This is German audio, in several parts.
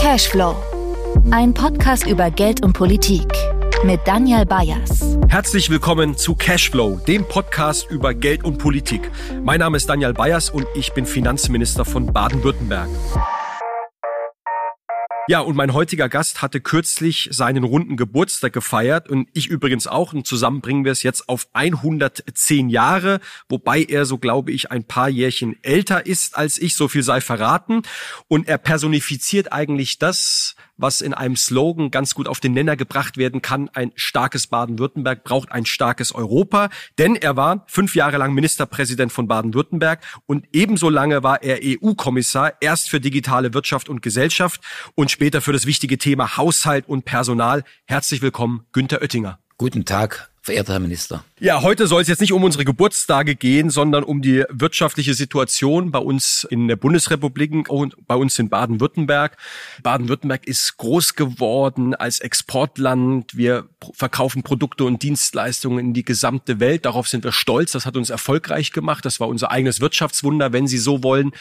Cashflow. Ein Podcast über Geld und Politik mit Daniel Bayers. Herzlich willkommen zu Cashflow, dem Podcast über Geld und Politik. Mein Name ist Daniel Bayers und ich bin Finanzminister von Baden-Württemberg. Ja, und mein heutiger Gast hatte kürzlich seinen runden Geburtstag gefeiert und ich übrigens auch. Und zusammen bringen wir es jetzt auf 110 Jahre, wobei er, so glaube ich, ein paar Jährchen älter ist als ich, so viel sei verraten. Und er personifiziert eigentlich das, was in einem Slogan ganz gut auf den Nenner gebracht werden kann. Ein starkes Baden-Württemberg braucht ein starkes Europa, denn er war fünf Jahre lang Ministerpräsident von Baden-Württemberg und ebenso lange war er EU-Kommissar, erst für digitale Wirtschaft und Gesellschaft und später für das wichtige Thema Haushalt und Personal. Herzlich willkommen, Günther Oettinger. Guten Tag, verehrter Herr Minister. Ja, heute soll es jetzt nicht um unsere Geburtstage gehen, sondern um die wirtschaftliche Situation bei uns in der Bundesrepublik und bei uns in Baden-Württemberg. Baden-Württemberg ist groß geworden als Exportland. Wir verkaufen Produkte und Dienstleistungen in die gesamte Welt. Darauf sind wir stolz. Das hat uns erfolgreich gemacht. Das war unser eigenes Wirtschaftswunder, wenn Sie so wollen.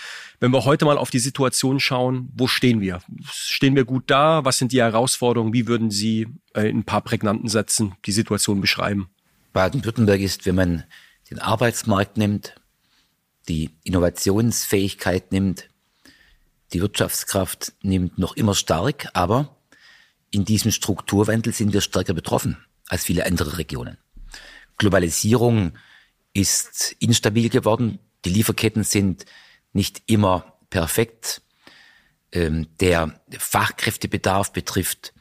Wenn wir heute mal auf die Situation schauen, wo stehen wir? Stehen wir gut da? Was sind die Herausforderungen? Wie würden Sie äh, in ein paar prägnanten Sätzen die Situation beschreiben? Baden-Württemberg ist, wenn man den Arbeitsmarkt nimmt, die Innovationsfähigkeit nimmt, die Wirtschaftskraft nimmt, noch immer stark, aber in diesem Strukturwandel sind wir stärker betroffen als viele andere Regionen. Globalisierung ist instabil geworden, die Lieferketten sind nicht immer perfekt, ähm, der Fachkräftebedarf betrifft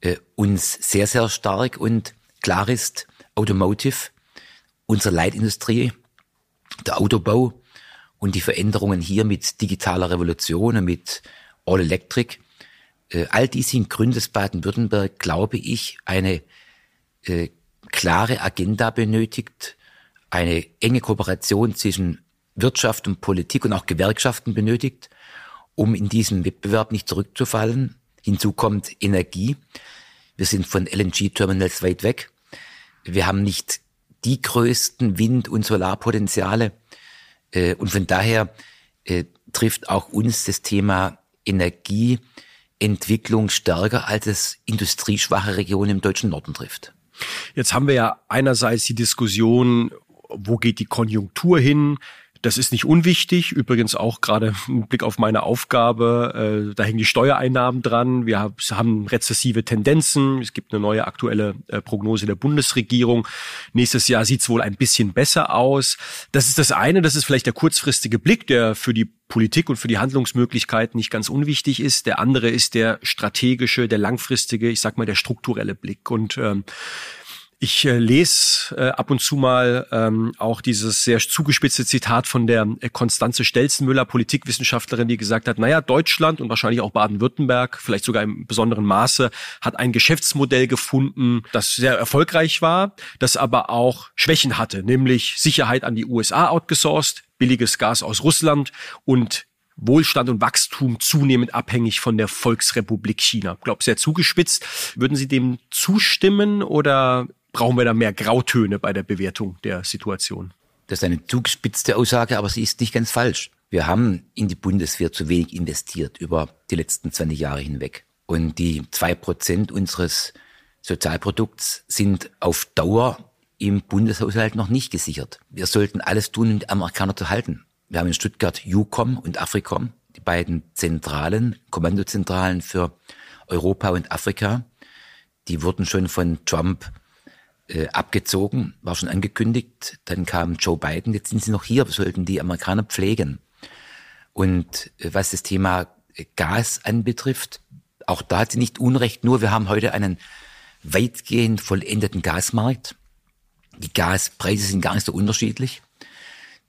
äh, uns sehr, sehr stark. Und klar ist, Automotive, unsere Leitindustrie, der Autobau und die Veränderungen hier mit digitaler Revolution und mit All Electric, äh, all dies sind Gründe, dass Baden-Württemberg, glaube ich, eine äh, klare Agenda benötigt, eine enge Kooperation zwischen Wirtschaft und Politik und auch Gewerkschaften benötigt, um in diesem Wettbewerb nicht zurückzufallen. Hinzu kommt Energie. Wir sind von LNG-Terminals weit weg. Wir haben nicht die größten Wind- und Solarpotenziale. Äh, und von daher äh, trifft auch uns das Thema Energieentwicklung stärker, als es industrieschwache Regionen im deutschen Norden trifft. Jetzt haben wir ja einerseits die Diskussion, wo geht die Konjunktur hin? Das ist nicht unwichtig. Übrigens auch gerade im Blick auf meine Aufgabe, äh, da hängen die Steuereinnahmen dran. Wir haben rezessive Tendenzen. Es gibt eine neue aktuelle äh, Prognose der Bundesregierung. Nächstes Jahr sieht es wohl ein bisschen besser aus. Das ist das eine. Das ist vielleicht der kurzfristige Blick, der für die Politik und für die Handlungsmöglichkeiten nicht ganz unwichtig ist. Der andere ist der strategische, der langfristige, ich sag mal der strukturelle Blick. Und ähm, ich äh, lese äh, ab und zu mal ähm, auch dieses sehr zugespitzte Zitat von der äh, Konstanze Stelzenmüller, Politikwissenschaftlerin, die gesagt hat, naja, Deutschland und wahrscheinlich auch Baden-Württemberg, vielleicht sogar im besonderen Maße, hat ein Geschäftsmodell gefunden, das sehr erfolgreich war, das aber auch Schwächen hatte, nämlich Sicherheit an die USA outgesourced, billiges Gas aus Russland und Wohlstand und Wachstum zunehmend abhängig von der Volksrepublik China. Ich glaube, sehr zugespitzt. Würden Sie dem zustimmen oder brauchen wir da mehr Grautöne bei der Bewertung der Situation. Das ist eine zugespitzte Aussage, aber sie ist nicht ganz falsch. Wir haben in die Bundeswehr zu wenig investiert über die letzten 20 Jahre hinweg. Und die zwei Prozent unseres Sozialprodukts sind auf Dauer im Bundeshaushalt noch nicht gesichert. Wir sollten alles tun, um die Amerikaner zu halten. Wir haben in Stuttgart UCOM und AFRICOM, die beiden Zentralen, Kommandozentralen für Europa und Afrika. Die wurden schon von Trump äh, abgezogen, war schon angekündigt. Dann kam Joe Biden, jetzt sind sie noch hier, wir sollten die Amerikaner pflegen. Und äh, was das Thema Gas anbetrifft, auch da hat sie nicht Unrecht, nur wir haben heute einen weitgehend vollendeten Gasmarkt. Die Gaspreise sind gar nicht so unterschiedlich.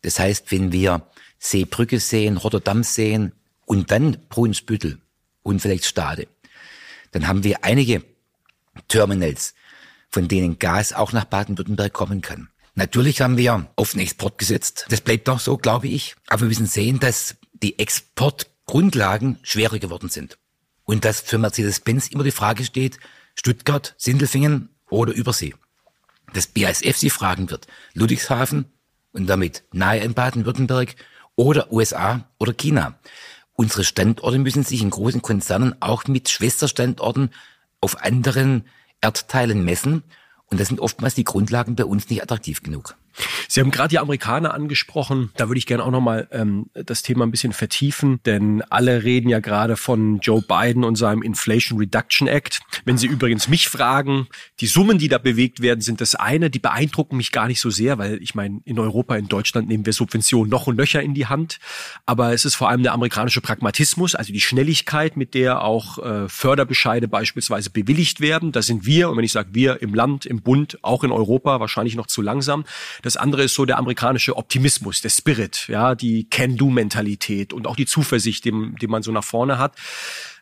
Das heißt, wenn wir Seebrücke sehen, Rotterdam sehen und dann Brunsbüttel und vielleicht Stade, dann haben wir einige Terminals, von denen Gas auch nach Baden-Württemberg kommen kann. Natürlich haben wir auf den Export gesetzt. Das bleibt doch so, glaube ich. Aber wir müssen sehen, dass die Exportgrundlagen schwerer geworden sind. Und dass für Mercedes-Benz immer die Frage steht, Stuttgart, Sindelfingen oder Übersee. Dass BASF sie fragen wird, Ludwigshafen und damit nahe in Baden-Württemberg oder USA oder China. unsere Standorte müssen sich in großen Konzernen auch mit Schwesterstandorten auf anderen Erdteilen messen. Und da sind oftmals die Grundlagen bei uns nicht attraktiv genug. Sie haben gerade die Amerikaner angesprochen. Da würde ich gerne auch nochmal ähm, das Thema ein bisschen vertiefen, denn alle reden ja gerade von Joe Biden und seinem Inflation Reduction Act. Wenn Sie übrigens mich fragen, die Summen, die da bewegt werden, sind das eine, die beeindrucken mich gar nicht so sehr, weil ich meine, in Europa, in Deutschland nehmen wir Subventionen noch und Löcher in die Hand. Aber es ist vor allem der amerikanische Pragmatismus, also die Schnelligkeit, mit der auch äh, Förderbescheide beispielsweise bewilligt werden. Da sind wir, und wenn ich sage wir im Land, im Bund, auch in Europa wahrscheinlich noch zu langsam. Das andere ist so der amerikanische Optimismus, der Spirit, ja, die Can-Do-Mentalität und auch die Zuversicht, den, den man so nach vorne hat.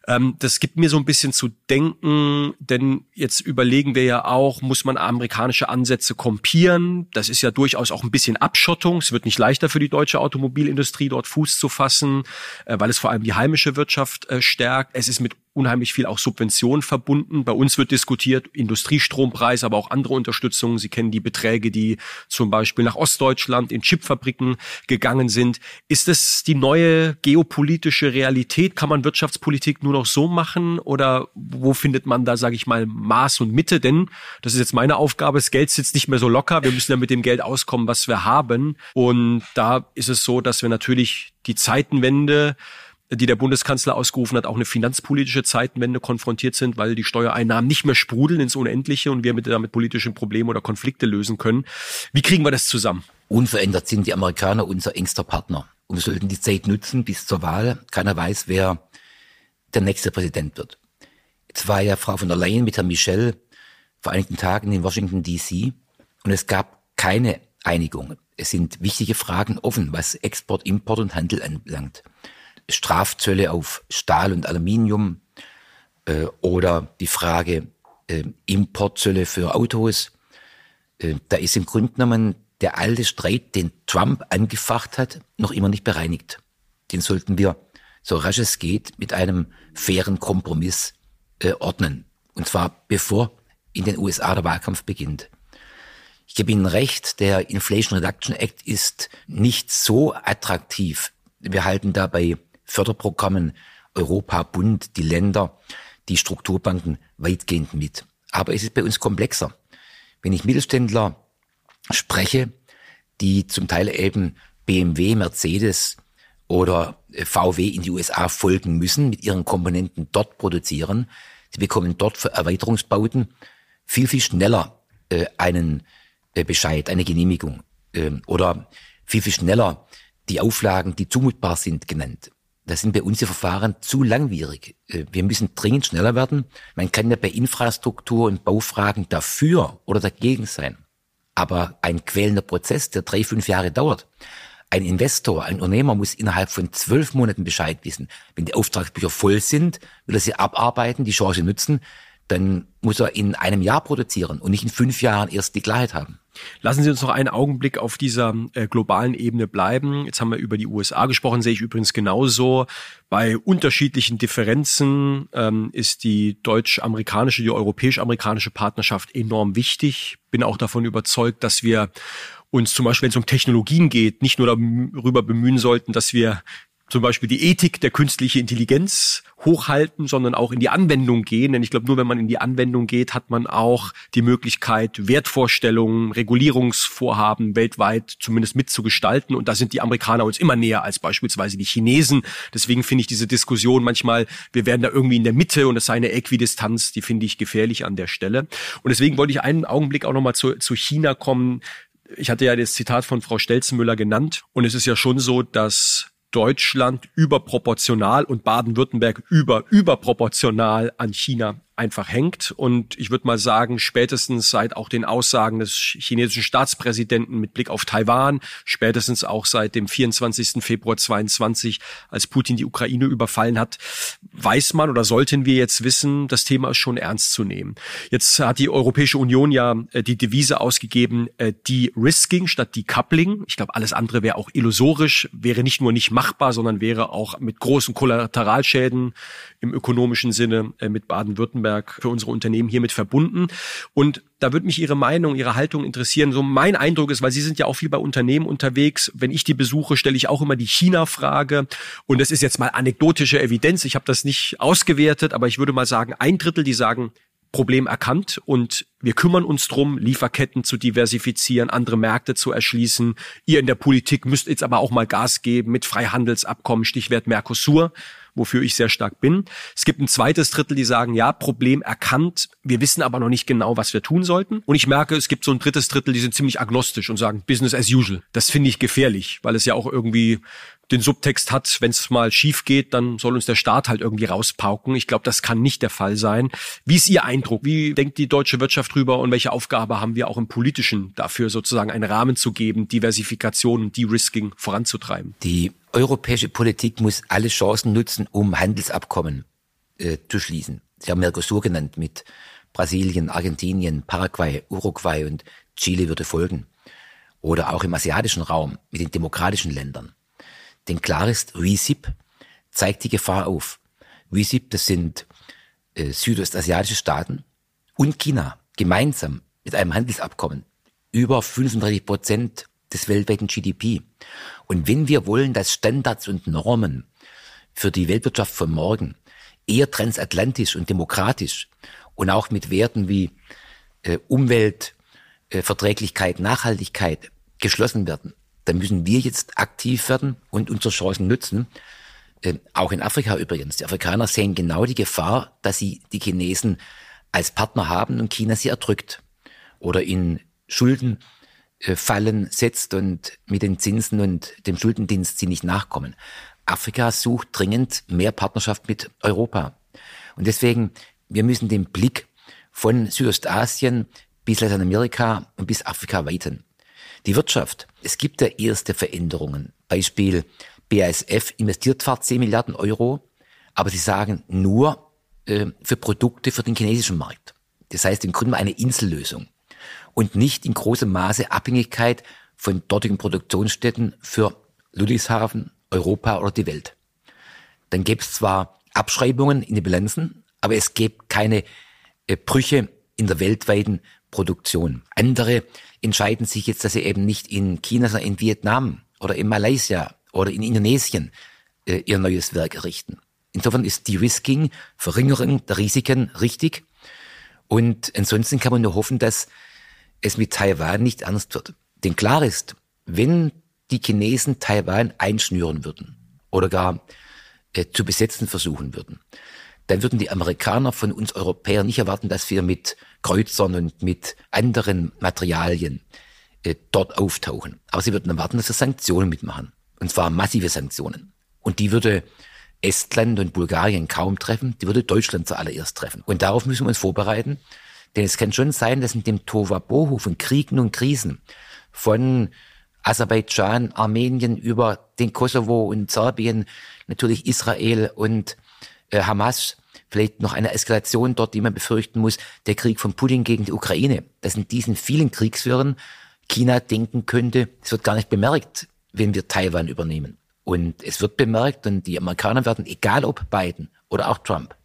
Ähm, das gibt mir so ein bisschen zu denken, denn jetzt überlegen wir ja auch, muss man amerikanische Ansätze kompieren? Das ist ja durchaus auch ein bisschen Abschottung. Es wird nicht leichter für die deutsche Automobilindustrie, dort Fuß zu fassen, äh, weil es vor allem die heimische Wirtschaft äh, stärkt. Es ist mit unheimlich viel auch Subventionen verbunden. Bei uns wird diskutiert Industriestrompreis, aber auch andere Unterstützungen. Sie kennen die Beträge, die zum Beispiel nach Ostdeutschland in Chipfabriken gegangen sind. Ist es die neue geopolitische Realität? Kann man Wirtschaftspolitik nur noch so machen oder wo findet man da, sage ich mal, Maß und Mitte? Denn das ist jetzt meine Aufgabe. Das Geld sitzt nicht mehr so locker. Wir müssen ja mit dem Geld auskommen, was wir haben. Und da ist es so, dass wir natürlich die Zeitenwende die der Bundeskanzler ausgerufen hat, auch eine finanzpolitische Zeitenwende konfrontiert sind, weil die Steuereinnahmen nicht mehr sprudeln ins Unendliche und wir mit damit politischen Probleme oder Konflikte lösen können. Wie kriegen wir das zusammen? Unverändert sind die Amerikaner unser engster Partner. Und wir sollten die Zeit nutzen bis zur Wahl. Keiner weiß, wer der nächste Präsident wird. Jetzt war ja Frau von der Leyen mit Herrn Michel vor einigen Tagen in Washington DC und es gab keine Einigung. Es sind wichtige Fragen offen, was Export, Import und Handel anbelangt. Strafzölle auf Stahl und Aluminium äh, oder die Frage äh, Importzölle für Autos. Äh, da ist im Grunde genommen der alte Streit, den Trump angefacht hat, noch immer nicht bereinigt. Den sollten wir so rasch es geht mit einem fairen Kompromiss äh, ordnen. Und zwar bevor in den USA der Wahlkampf beginnt. Ich gebe Ihnen recht, der Inflation Reduction Act ist nicht so attraktiv. Wir halten dabei Förderprogrammen Europa, Bund, die Länder, die Strukturbanken weitgehend mit. Aber es ist bei uns komplexer. Wenn ich Mittelständler spreche, die zum Teil eben BMW, Mercedes oder VW in die USA folgen müssen, mit ihren Komponenten dort produzieren, sie bekommen dort für Erweiterungsbauten viel, viel schneller äh, einen äh, Bescheid, eine Genehmigung äh, oder viel, viel schneller die Auflagen, die zumutbar sind, genannt. Da sind bei uns die Verfahren zu langwierig. Äh, wir müssen dringend schneller werden. Man kann ja bei Infrastruktur und Baufragen dafür oder dagegen sein. Aber ein quälender Prozess, der drei, fünf Jahre dauert. Ein Investor, ein Unternehmer muss innerhalb von zwölf Monaten Bescheid wissen. Wenn die Auftragsbücher voll sind, will er sie abarbeiten, die Chance nutzen, dann muss er in einem Jahr produzieren und nicht in fünf Jahren erst die Klarheit haben. Lassen Sie uns noch einen Augenblick auf dieser äh, globalen Ebene bleiben. Jetzt haben wir über die USA gesprochen, sehe ich übrigens genauso. Bei unterschiedlichen Differenzen ähm, ist die deutsch-amerikanische, die europäisch-amerikanische Partnerschaft enorm wichtig. Bin auch davon überzeugt, dass wir uns zum Beispiel, wenn es um Technologien geht, nicht nur darüber bemühen sollten, dass wir zum Beispiel die Ethik der künstlichen Intelligenz hochhalten, sondern auch in die Anwendung gehen. Denn ich glaube, nur wenn man in die Anwendung geht, hat man auch die Möglichkeit, Wertvorstellungen, Regulierungsvorhaben weltweit zumindest mitzugestalten. Und da sind die Amerikaner uns immer näher als beispielsweise die Chinesen. Deswegen finde ich diese Diskussion manchmal, wir werden da irgendwie in der Mitte und es sei eine Äquidistanz, die finde ich gefährlich an der Stelle. Und deswegen wollte ich einen Augenblick auch nochmal zu, zu China kommen. Ich hatte ja das Zitat von Frau Stelzenmüller genannt. Und es ist ja schon so, dass Deutschland überproportional und Baden-Württemberg über überproportional an China einfach hängt. Und ich würde mal sagen, spätestens seit auch den Aussagen des chinesischen Staatspräsidenten mit Blick auf Taiwan, spätestens auch seit dem 24. Februar 22, als Putin die Ukraine überfallen hat, weiß man oder sollten wir jetzt wissen, das Thema ist schon ernst zu nehmen. Jetzt hat die Europäische Union ja äh, die Devise ausgegeben, äh, die Risking statt die Coupling. Ich glaube, alles andere wäre auch illusorisch, wäre nicht nur nicht machbar, sondern wäre auch mit großen Kollateralschäden im ökonomischen Sinne äh, mit Baden-Württemberg für unsere Unternehmen hiermit verbunden. Und da würde mich Ihre Meinung, Ihre Haltung interessieren. So mein Eindruck ist, weil Sie sind ja auch viel bei Unternehmen unterwegs. Wenn ich die besuche, stelle ich auch immer die China-Frage. Und das ist jetzt mal anekdotische Evidenz. Ich habe das nicht ausgewertet, aber ich würde mal sagen, ein Drittel, die sagen, Problem erkannt und wir kümmern uns drum, Lieferketten zu diversifizieren, andere Märkte zu erschließen. Ihr in der Politik müsst jetzt aber auch mal Gas geben mit Freihandelsabkommen, Stichwort Mercosur wofür ich sehr stark bin. Es gibt ein zweites Drittel, die sagen, ja, Problem erkannt, wir wissen aber noch nicht genau, was wir tun sollten. Und ich merke, es gibt so ein drittes Drittel, die sind ziemlich agnostisch und sagen, Business as usual. Das finde ich gefährlich, weil es ja auch irgendwie den Subtext hat, wenn es mal schief geht, dann soll uns der Staat halt irgendwie rauspauken. Ich glaube, das kann nicht der Fall sein. Wie ist Ihr Eindruck? Wie denkt die deutsche Wirtschaft drüber und welche Aufgabe haben wir auch im Politischen dafür, sozusagen einen Rahmen zu geben, Diversifikation und De-Risking voranzutreiben? Die europäische Politik muss alle Chancen nutzen, um Handelsabkommen äh, zu schließen. Sie haben Mercosur genannt mit Brasilien, Argentinien, Paraguay, Uruguay und Chile würde folgen. Oder auch im asiatischen Raum mit den demokratischen Ländern. Denn klar ist, RECIP zeigt die Gefahr auf. RECIP, das sind äh, südostasiatische Staaten und China gemeinsam mit einem Handelsabkommen über 35 Prozent des weltweiten GDP. Und wenn wir wollen, dass Standards und Normen für die Weltwirtschaft von morgen eher transatlantisch und demokratisch und auch mit Werten wie äh, Umweltverträglichkeit, äh, Nachhaltigkeit geschlossen werden, dann müssen wir jetzt aktiv werden und unsere Chancen nutzen. Äh, auch in Afrika übrigens. Die Afrikaner sehen genau die Gefahr, dass sie die Chinesen als Partner haben und China sie erdrückt oder in Schuldenfallen äh, setzt und mit den Zinsen und dem Schuldendienst sie nicht nachkommen. Afrika sucht dringend mehr Partnerschaft mit Europa. Und deswegen, wir müssen den Blick von Südostasien bis Lateinamerika und bis Afrika weiten. Die Wirtschaft. Es gibt ja erste Veränderungen. Beispiel BASF investiert zwar 10 Milliarden Euro, aber sie sagen nur äh, für Produkte für den chinesischen Markt. Das heißt im Grunde eine Insellösung und nicht in großem Maße Abhängigkeit von dortigen Produktionsstätten für Ludwigshafen, Europa oder die Welt. Dann gäbe es zwar Abschreibungen in den Bilanzen, aber es gäbe keine äh, Brüche in der weltweiten Produktion. Andere entscheiden sich jetzt, dass sie eben nicht in China, sondern in Vietnam oder in Malaysia oder in Indonesien äh, ihr neues Werk errichten. Insofern ist De-Risking, Verringerung der Risiken richtig. Und ansonsten kann man nur hoffen, dass es mit Taiwan nicht ernst wird. Denn klar ist, wenn die Chinesen Taiwan einschnüren würden oder gar äh, zu besetzen versuchen würden, dann würden die Amerikaner von uns Europäern nicht erwarten, dass wir mit Kreuzern und mit anderen Materialien äh, dort auftauchen. Aber sie würden erwarten, dass wir Sanktionen mitmachen. Und zwar massive Sanktionen. Und die würde Estland und Bulgarien kaum treffen, die würde Deutschland zuallererst treffen. Und darauf müssen wir uns vorbereiten. Denn es kann schon sein, dass in dem Tohuwabohu von Kriegen und Krisen, von Aserbaidschan, Armenien über den Kosovo und Serbien, natürlich Israel und äh, Hamas, vielleicht noch eine Eskalation dort, die man befürchten muss, der Krieg von Putin gegen die Ukraine, dass in diesen vielen Kriegswirren China denken könnte, es wird gar nicht bemerkt, wenn wir Taiwan übernehmen. Und es wird bemerkt und die Amerikaner werden, egal ob Biden oder auch Trump,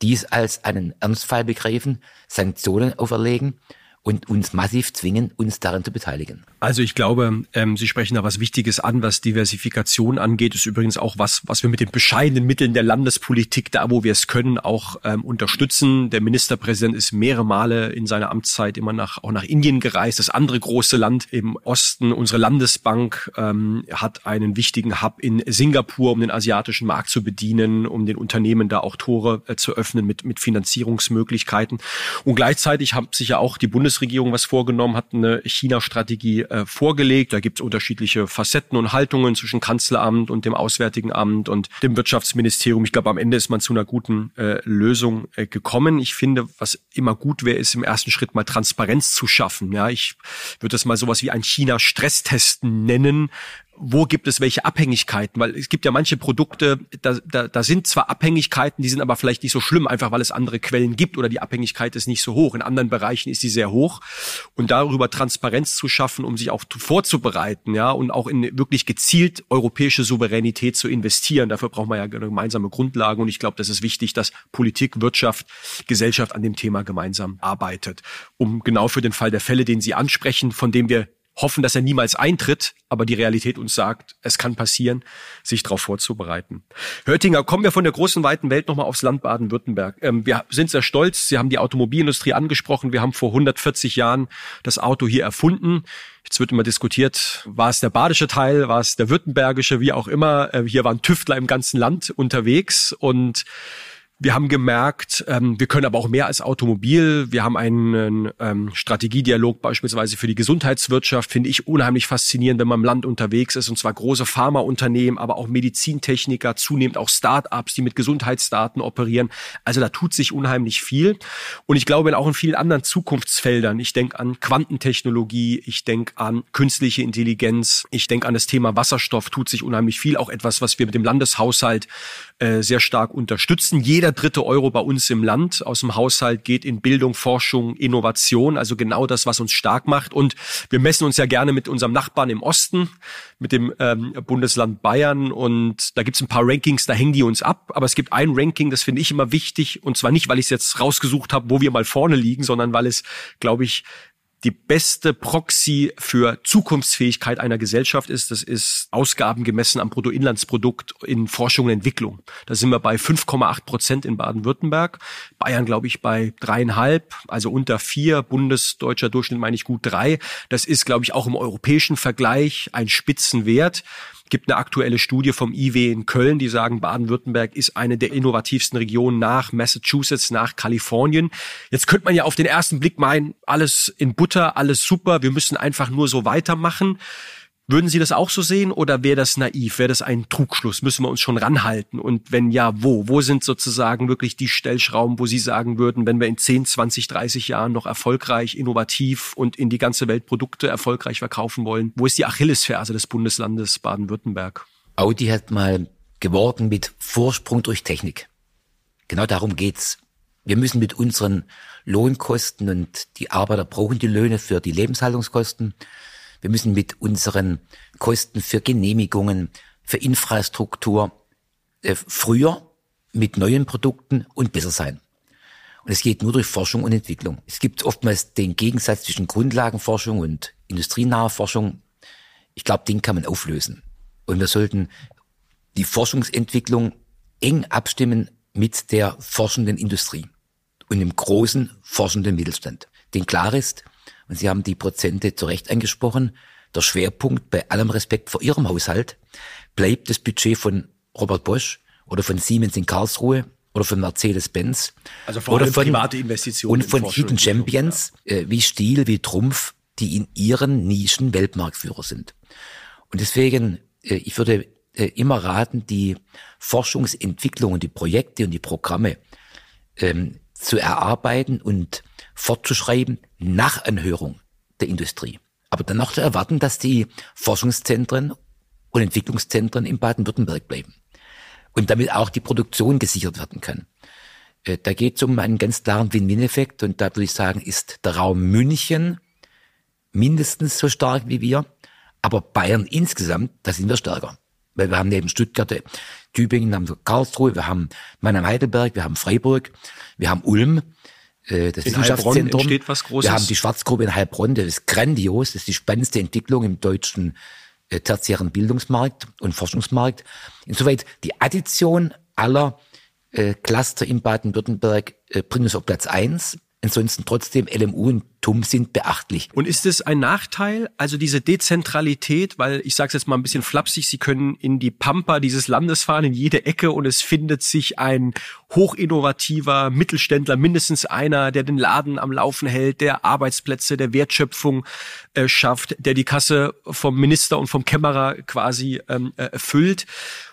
dies als einen Ernstfall begreifen, Sanktionen auferlegen und uns massiv zwingen, uns daran zu beteiligen. Also ich glaube, ähm, Sie sprechen da was Wichtiges an, was Diversifikation angeht. Ist übrigens auch was, was wir mit den bescheidenen Mitteln der Landespolitik, da wo wir es können, auch ähm, unterstützen. Der Ministerpräsident ist mehrere Male in seiner Amtszeit immer nach, auch nach Indien gereist. Das andere große Land im Osten, unsere Landesbank, ähm, hat einen wichtigen Hub in Singapur, um den asiatischen Markt zu bedienen, um den Unternehmen da auch Tore äh, zu öffnen mit, mit Finanzierungsmöglichkeiten. Und gleichzeitig haben sich ja auch die Bundes Bundesregierung was vorgenommen, hat eine China-Strategie äh, vorgelegt. Da gibt es unterschiedliche Facetten und Haltungen zwischen Kanzleramt und dem Auswärtigen Amt und dem Wirtschaftsministerium. Ich glaube, am Ende ist man zu einer guten äh, Lösung äh, gekommen. Ich finde, was immer gut wäre, ist im ersten Schritt mal Transparenz zu schaffen. Ja, ich würde das mal sowas wie ein China-Stresstesten nennen. Wo gibt es welche Abhängigkeiten? Weil es gibt ja manche Produkte, da, da, da sind zwar Abhängigkeiten, die sind aber vielleicht nicht so schlimm, einfach weil es andere Quellen gibt oder die Abhängigkeit ist nicht so hoch. In anderen Bereichen ist sie sehr hoch. Und darüber Transparenz zu schaffen, um sich auch vorzubereiten, ja, und auch in wirklich gezielt europäische Souveränität zu investieren. Dafür braucht man ja gemeinsame Grundlagen. Und ich glaube, das ist wichtig, dass Politik, Wirtschaft, Gesellschaft an dem Thema gemeinsam arbeitet, um genau für den Fall der Fälle, den Sie ansprechen, von dem wir hoffen, dass er niemals eintritt, aber die Realität uns sagt, es kann passieren, sich darauf vorzubereiten. Hörtinger, kommen wir von der großen, weiten Welt nochmal aufs Land Baden-Württemberg. Ähm, wir sind sehr stolz, Sie haben die Automobilindustrie angesprochen. Wir haben vor 140 Jahren das Auto hier erfunden. Jetzt wird immer diskutiert, war es der badische Teil, war es der württembergische, wie auch immer. Äh, hier waren Tüftler im ganzen Land unterwegs und wir haben gemerkt, ähm, wir können aber auch mehr als Automobil. Wir haben einen ähm, Strategiedialog beispielsweise für die Gesundheitswirtschaft, finde ich unheimlich faszinierend, wenn man im Land unterwegs ist, und zwar große Pharmaunternehmen, aber auch Medizintechniker, zunehmend auch Start-ups, die mit Gesundheitsdaten operieren. Also da tut sich unheimlich viel. Und ich glaube auch in vielen anderen Zukunftsfeldern. Ich denke an Quantentechnologie, ich denke an künstliche Intelligenz, ich denke an das Thema Wasserstoff, tut sich unheimlich viel. Auch etwas, was wir mit dem Landeshaushalt äh, sehr stark unterstützen. Jeder dritte Euro bei uns im Land aus dem Haushalt geht in Bildung, Forschung, Innovation, also genau das, was uns stark macht. Und wir messen uns ja gerne mit unserem Nachbarn im Osten, mit dem ähm, Bundesland Bayern. Und da gibt's ein paar Rankings, da hängen die uns ab. Aber es gibt ein Ranking, das finde ich immer wichtig. Und zwar nicht, weil ich es jetzt rausgesucht habe, wo wir mal vorne liegen, sondern weil es, glaube ich, die beste Proxy für Zukunftsfähigkeit einer Gesellschaft ist, das ist Ausgaben gemessen am Bruttoinlandsprodukt in Forschung und Entwicklung. Da sind wir bei 5,8 Prozent in Baden-Württemberg. Bayern, glaube ich, bei dreieinhalb, also unter vier. Bundesdeutscher Durchschnitt meine ich gut drei. Das ist, glaube ich, auch im europäischen Vergleich ein Spitzenwert gibt eine aktuelle Studie vom IW in Köln, die sagen, Baden-Württemberg ist eine der innovativsten Regionen nach Massachusetts, nach Kalifornien. Jetzt könnte man ja auf den ersten Blick meinen, alles in Butter, alles super, wir müssen einfach nur so weitermachen. Würden Sie das auch so sehen oder wäre das naiv? Wäre das ein Trugschluss? Müssen wir uns schon ranhalten? Und wenn ja, wo? Wo sind sozusagen wirklich die Stellschrauben, wo Sie sagen würden, wenn wir in 10, 20, 30 Jahren noch erfolgreich, innovativ und in die ganze Welt Produkte erfolgreich verkaufen wollen? Wo ist die Achillesferse des Bundeslandes Baden-Württemberg? Audi hat mal geworben mit Vorsprung durch Technik. Genau darum geht's. Wir müssen mit unseren Lohnkosten und die Arbeiter brauchen die Löhne für die Lebenshaltungskosten wir müssen mit unseren Kosten für Genehmigungen, für Infrastruktur äh, früher mit neuen Produkten und besser sein. Und es geht nur durch Forschung und Entwicklung. Es gibt oftmals den Gegensatz zwischen Grundlagenforschung und industrienaher Forschung. Ich glaube, den kann man auflösen. Und wir sollten die Forschungsentwicklung eng abstimmen mit der forschenden Industrie und dem großen forschenden Mittelstand. Denn klar ist, und Sie haben die Prozente zu Recht angesprochen. Der Schwerpunkt bei allem Respekt vor Ihrem Haushalt bleibt das Budget von Robert Bosch oder von Siemens in Karlsruhe oder von Mercedes-Benz. Also vor allem oder von, private Investitionen. Und von Hidden Champions ja. äh, wie Stiel, wie Trumpf, die in ihren Nischen Weltmarktführer sind. Und deswegen, äh, ich würde äh, immer raten, die Forschungsentwicklung und die Projekte und die Programme ähm, zu erarbeiten und fortzuschreiben nach Anhörung der Industrie. Aber dann noch zu erwarten, dass die Forschungszentren und Entwicklungszentren in Baden-Württemberg bleiben. Und damit auch die Produktion gesichert werden kann. Äh, da geht es um einen ganz klaren Win-Win-Effekt und da würde ich sagen, ist der Raum München mindestens so stark wie wir, aber Bayern insgesamt, da sind wir stärker. Weil wir haben neben Stuttgart, Tübingen, wir haben Karlsruhe, wir haben Mannheim-Heidelberg, wir haben Freiburg, wir haben Ulm, äh, das in Wissenschaftszentrum. entsteht was Großes. Wir haben die Schwarzgruppe in Heilbronn, das ist grandios, das ist die spannendste Entwicklung im deutschen äh, tertiären Bildungsmarkt und Forschungsmarkt. Insoweit die Addition aller äh, Cluster in Baden-Württemberg äh, bringt uns auf Platz eins. Ansonsten trotzdem LMU und TUM sind beachtlich. Und ist es ein Nachteil, also diese Dezentralität, weil ich sage es jetzt mal ein bisschen flapsig, Sie können in die Pampa dieses Landes fahren, in jede Ecke und es findet sich ein hochinnovativer Mittelständler, mindestens einer, der den Laden am Laufen hält, der Arbeitsplätze, der Wertschöpfung äh, schafft, der die Kasse vom Minister und vom Kämmerer quasi ähm, äh, füllt.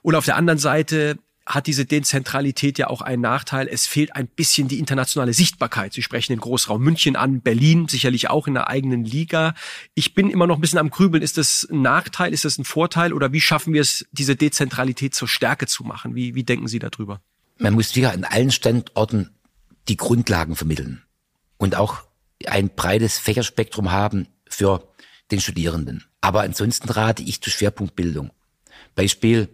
Und auf der anderen Seite hat diese Dezentralität ja auch einen Nachteil. Es fehlt ein bisschen die internationale Sichtbarkeit. Sie sprechen den Großraum München an, Berlin sicherlich auch in der eigenen Liga. Ich bin immer noch ein bisschen am Grübeln. Ist das ein Nachteil? Ist das ein Vorteil? Oder wie schaffen wir es, diese Dezentralität zur Stärke zu machen? Wie, wie denken Sie darüber? Man muss wieder an allen Standorten die Grundlagen vermitteln und auch ein breites Fächerspektrum haben für den Studierenden. Aber ansonsten rate ich zur Schwerpunktbildung. Beispiel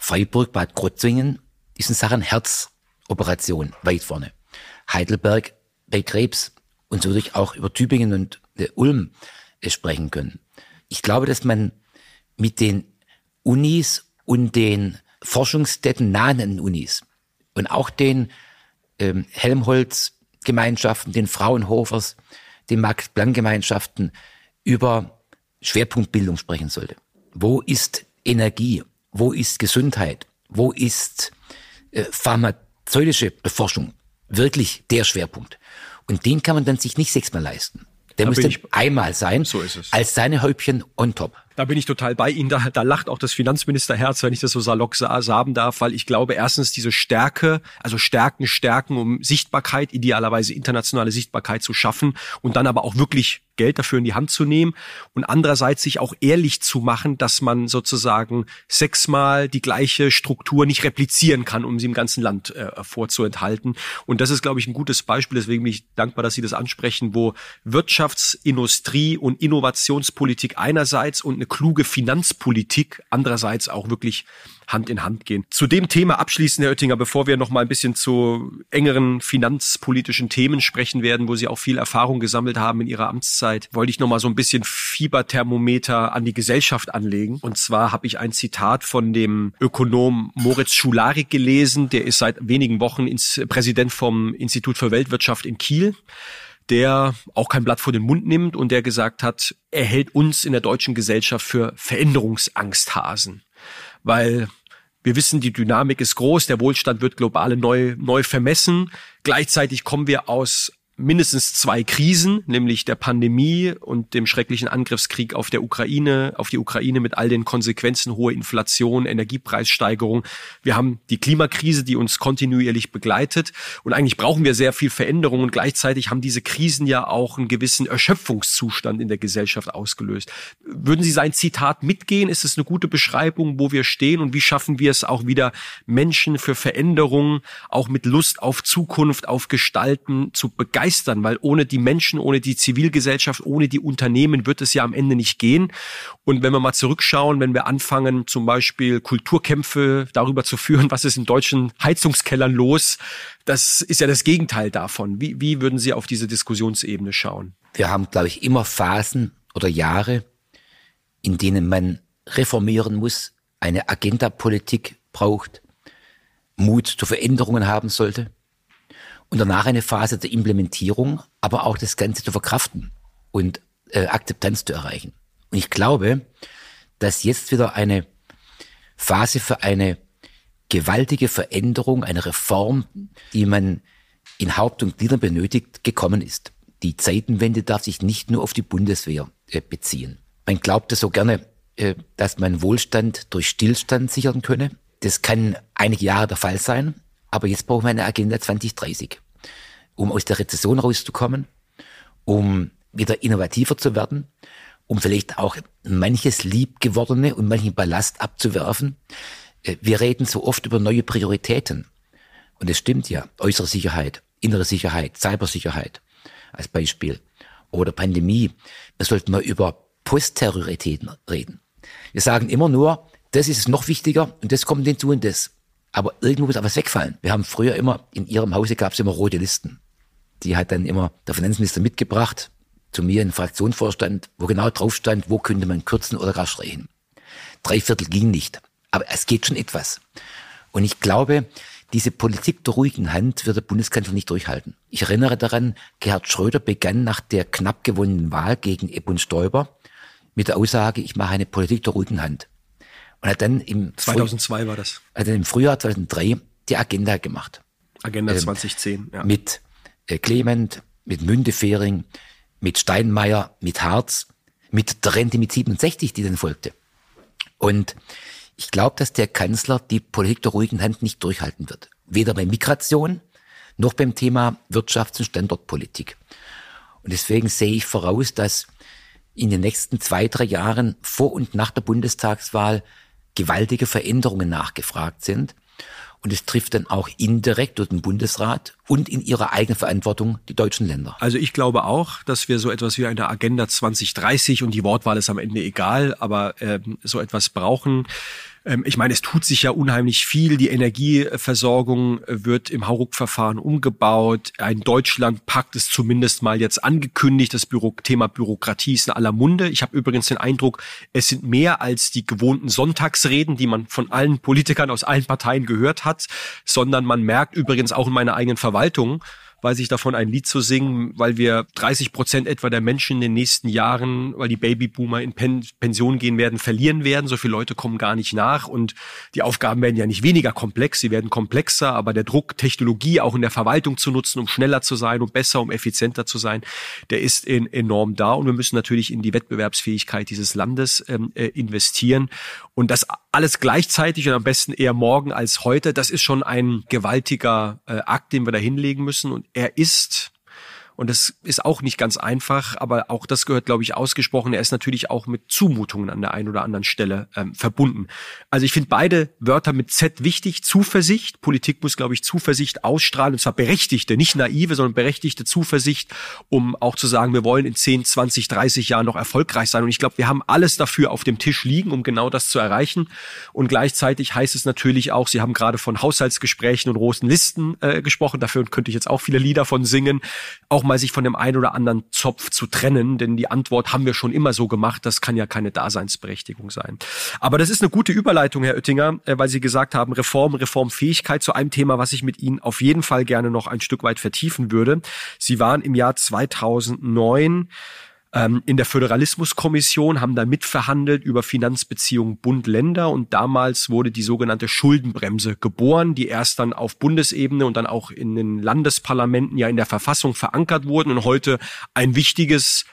Freiburg, Bad Krotzingen ist in Sachen Herzoperation weit vorne. Heidelberg bei Krebs und so durch auch über Tübingen und äh, Ulm sprechen können. Ich glaube, dass man mit den Unis und den Forschungsstätten nahen Unis und auch den ähm, Helmholtz-Gemeinschaften, den Fraunhofers, den Max-Planck-Gemeinschaften über Schwerpunktbildung sprechen sollte. Wo ist Energie? Wo ist Gesundheit? Wo ist äh, pharmazeutische Forschung wirklich der Schwerpunkt? Und den kann man dann sich nicht sechsmal leisten. Der da müsste einmal sein, so als seine Häubchen on top. Da bin ich total bei Ihnen. Da, da lacht auch das Finanzministerherz, wenn ich das so salopp sagen darf, weil ich glaube, erstens diese Stärke, also Stärken, Stärken, um Sichtbarkeit, idealerweise internationale Sichtbarkeit zu schaffen und dann aber auch wirklich Geld dafür in die Hand zu nehmen und andererseits sich auch ehrlich zu machen, dass man sozusagen sechsmal die gleiche Struktur nicht replizieren kann, um sie im ganzen Land äh, vorzuenthalten. Und das ist, glaube ich, ein gutes Beispiel. Deswegen bin ich dankbar, dass Sie das ansprechen, wo Wirtschafts-, Industrie- und Innovationspolitik einerseits und eine kluge Finanzpolitik andererseits auch wirklich Hand in Hand gehen. Zu dem Thema abschließend, Herr Oettinger, bevor wir noch mal ein bisschen zu engeren finanzpolitischen Themen sprechen werden, wo Sie auch viel Erfahrung gesammelt haben in Ihrer Amtszeit, wollte ich noch mal so ein bisschen Fieberthermometer an die Gesellschaft anlegen. Und zwar habe ich ein Zitat von dem Ökonom Moritz Schularik gelesen, der ist seit wenigen Wochen ins Präsident vom Institut für Weltwirtschaft in Kiel der auch kein Blatt vor den Mund nimmt und der gesagt hat, er hält uns in der deutschen Gesellschaft für Veränderungsangsthasen. Weil wir wissen, die Dynamik ist groß, der Wohlstand wird global neu, neu vermessen. Gleichzeitig kommen wir aus mindestens zwei Krisen, nämlich der Pandemie und dem schrecklichen Angriffskrieg auf der Ukraine, auf die Ukraine mit all den Konsequenzen, hohe Inflation, Energiepreissteigerung. Wir haben die Klimakrise, die uns kontinuierlich begleitet. Und eigentlich brauchen wir sehr viel Veränderung und gleichzeitig haben diese Krisen ja auch einen gewissen Erschöpfungszustand in der Gesellschaft ausgelöst. Würden Sie sein Zitat mitgehen? Ist es eine gute Beschreibung, wo wir stehen und wie schaffen wir es auch wieder Menschen für Veränderungen, auch mit Lust auf Zukunft, auf Gestalten zu begeistern? Begeistern, weil ohne die Menschen, ohne die Zivilgesellschaft, ohne die Unternehmen wird es ja am Ende nicht gehen. Und wenn wir mal zurückschauen, wenn wir anfangen, zum Beispiel Kulturkämpfe darüber zu führen, was ist in deutschen Heizungskellern los, das ist ja das Gegenteil davon. Wie, wie würden Sie auf diese Diskussionsebene schauen? Wir haben, glaube ich, immer Phasen oder Jahre, in denen man reformieren muss, eine Agenda-Politik braucht, Mut zu Veränderungen haben sollte und danach eine Phase der Implementierung, aber auch das Ganze zu verkraften und äh, Akzeptanz zu erreichen. Und ich glaube, dass jetzt wieder eine Phase für eine gewaltige Veränderung, eine Reform, die man in Haupt und Gliedern benötigt, gekommen ist. Die Zeitenwende darf sich nicht nur auf die Bundeswehr äh, beziehen. Man glaubt es so gerne, äh, dass man Wohlstand durch Stillstand sichern könne. Das kann einige Jahre der Fall sein. Aber jetzt brauchen wir eine Agenda 2030, um aus der Rezession rauszukommen, um wieder innovativer zu werden, um vielleicht auch manches liebgewordene und manchen Ballast abzuwerfen. Äh, wir reden so oft über neue Prioritäten. Und es stimmt ja. Äußere Sicherheit, innere Sicherheit, Cybersicherheit als Beispiel. Oder Pandemie. Wir sollten mal über Postterroritäten reden. Wir sagen immer nur, das ist noch wichtiger und das kommt hinzu und das. Aber irgendwo muss auch was wegfallen. Wir haben früher immer, in Ihrem Hause gab es immer rote Listen. Die hat dann immer der Finanzminister mitgebracht, zu mir in den Fraktionsvorstand, wo genau drauf stand, wo könnte man kürzen oder gar streichen. Drei Viertel ging nicht. Aber es geht schon etwas. Und ich glaube, diese Politik der ruhigen Hand wird der Bundeskanzler nicht durchhalten. Ich erinnere daran, Gerhard Schröder begann nach der knapp gewonnenen Wahl gegen Epp und Stoiber mit der Aussage, ich mache eine Politik der ruhigen Hand. Und hat dann im 2002 Früh war das. Hat dann im Frühjahr 2003 die Agenda gemacht. Agenda 2010, ähm, ja. Mit äh, Clement, mit Mündefering, mit Steinmeier, mit Harz, mit der Rente mit 67, die dann folgte. Und Ich glaube, dass der Kanzler die Politik der ruhigen Hand nicht durchhalten wird. Weder bei Migration noch beim Thema Wirtschafts- und Standortpolitik. Und deswegen sehe ich voraus, dass in den nächsten zwei, drei Jahren vor und nach der Bundestagswahl gewaltige Veränderungen nachgefragt sind. Und es trifft dann auch indirekt durch den Bundesrat und in ihrer eigenen Verantwortung die deutschen Länder. Also ich glaube auch, dass wir so etwas wie eine Agenda 2030 und die Wortwahl ist am Ende egal, aber äh, so etwas brauchen. Ähm, ich meine, es tut sich ja unheimlich viel. Die Energieversorgung wird im Hauruck-Verfahren umgebaut. Ein Deutschlandpakt ist zumindest mal jetzt angekündigt. Das Büro Thema Bürokratie ist in aller Munde. Ich habe übrigens den Eindruck, es sind mehr als die gewohnten Sonntagsreden, die man von allen Politikern aus allen Parteien gehört hat, sondern man merkt übrigens auch in meiner eigenen Verwaltung, weiß ich davon, ein Lied zu singen, weil wir 30 Prozent etwa der Menschen in den nächsten Jahren, weil die Babyboomer in Pen Pension gehen werden, verlieren werden. So viele Leute kommen gar nicht nach und die Aufgaben werden ja nicht weniger komplex, sie werden komplexer, aber der Druck, Technologie auch in der Verwaltung zu nutzen, um schneller zu sein, um besser, um effizienter zu sein, der ist in, enorm da. Und wir müssen natürlich in die Wettbewerbsfähigkeit dieses Landes ähm, äh, investieren. Und das alles gleichzeitig und am besten eher morgen als heute, das ist schon ein gewaltiger äh, Akt, den wir da hinlegen müssen. Und er ist und das ist auch nicht ganz einfach, aber auch das gehört, glaube ich, ausgesprochen. Er ist natürlich auch mit Zumutungen an der einen oder anderen Stelle ähm, verbunden. Also ich finde beide Wörter mit Z wichtig. Zuversicht. Politik muss, glaube ich, Zuversicht ausstrahlen. Und zwar berechtigte, nicht naive, sondern berechtigte Zuversicht, um auch zu sagen, wir wollen in 10, 20, 30 Jahren noch erfolgreich sein. Und ich glaube, wir haben alles dafür auf dem Tisch liegen, um genau das zu erreichen. Und gleichzeitig heißt es natürlich auch, Sie haben gerade von Haushaltsgesprächen und großen Listen äh, gesprochen. Dafür könnte ich jetzt auch viele Lieder von singen. Auch mal sich von dem einen oder anderen Zopf zu trennen, denn die Antwort haben wir schon immer so gemacht, das kann ja keine Daseinsberechtigung sein. Aber das ist eine gute Überleitung, Herr Oettinger, äh, weil Sie gesagt haben, Reform, Reformfähigkeit zu einem Thema, was ich mit Ihnen auf jeden Fall gerne noch ein Stück weit vertiefen würde. Sie waren im Jahr 2009 ähm, in der Föderalismuskommission, haben da mitverhandelt über Finanzbeziehungen Bund-Länder und damals wurde die sogenannte Schuldenbremse geboren, die erst dann auf Bundesebene und dann auch in den Landesparlamenten ja in der Verfassung verankert wurden und heute ein wichtiges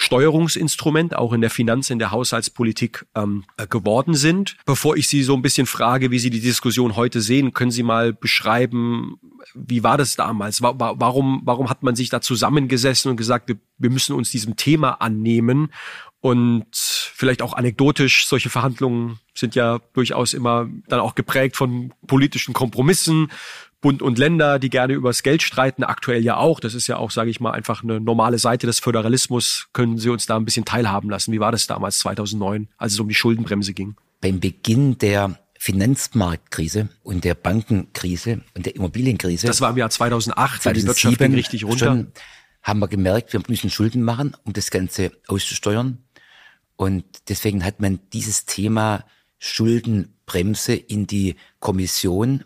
Steuerungsinstrument auch in der Finanz-, in der Haushaltspolitik ähm, äh, geworden sind. Bevor ich Sie so ein bisschen frage, wie Sie die Diskussion heute sehen, können Sie mal beschreiben, wie war das damals? Warum, warum hat man sich da zusammengesessen und gesagt, wir, wir müssen uns diesem Thema annehmen? Und vielleicht auch anekdotisch, solche Verhandlungen sind ja durchaus immer dann auch geprägt von politischen Kompromissen, Bund und Länder, die gerne übers Geld streiten, aktuell ja auch. Das ist ja auch, sage ich mal, einfach eine normale Seite des Föderalismus. Können Sie uns da ein bisschen teilhaben lassen? Wie war das damals 2009, als es um die Schuldenbremse ging? Beim Beginn der Finanzmarktkrise und der Bankenkrise und der Immobilienkrise. Das war im Jahr 2008, 2007, die Wirtschaft ging richtig runter. Haben wir gemerkt, wir müssen Schulden machen, um das Ganze auszusteuern. Und deswegen hat man dieses Thema Schuldenbremse in die Kommission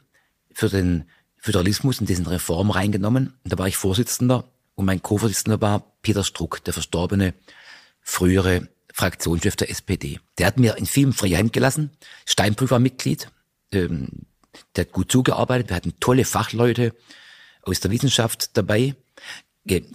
für den Föderalismus und dessen Reform reingenommen. Und da war ich Vorsitzender und mein Co-Vorsitzender war Peter Struck, der verstorbene frühere Fraktionschef der SPD. Der hat mir in vielen freie Hand gelassen. Steinbrück war Mitglied. Ähm, der hat gut zugearbeitet. Wir hatten tolle Fachleute aus der Wissenschaft dabei.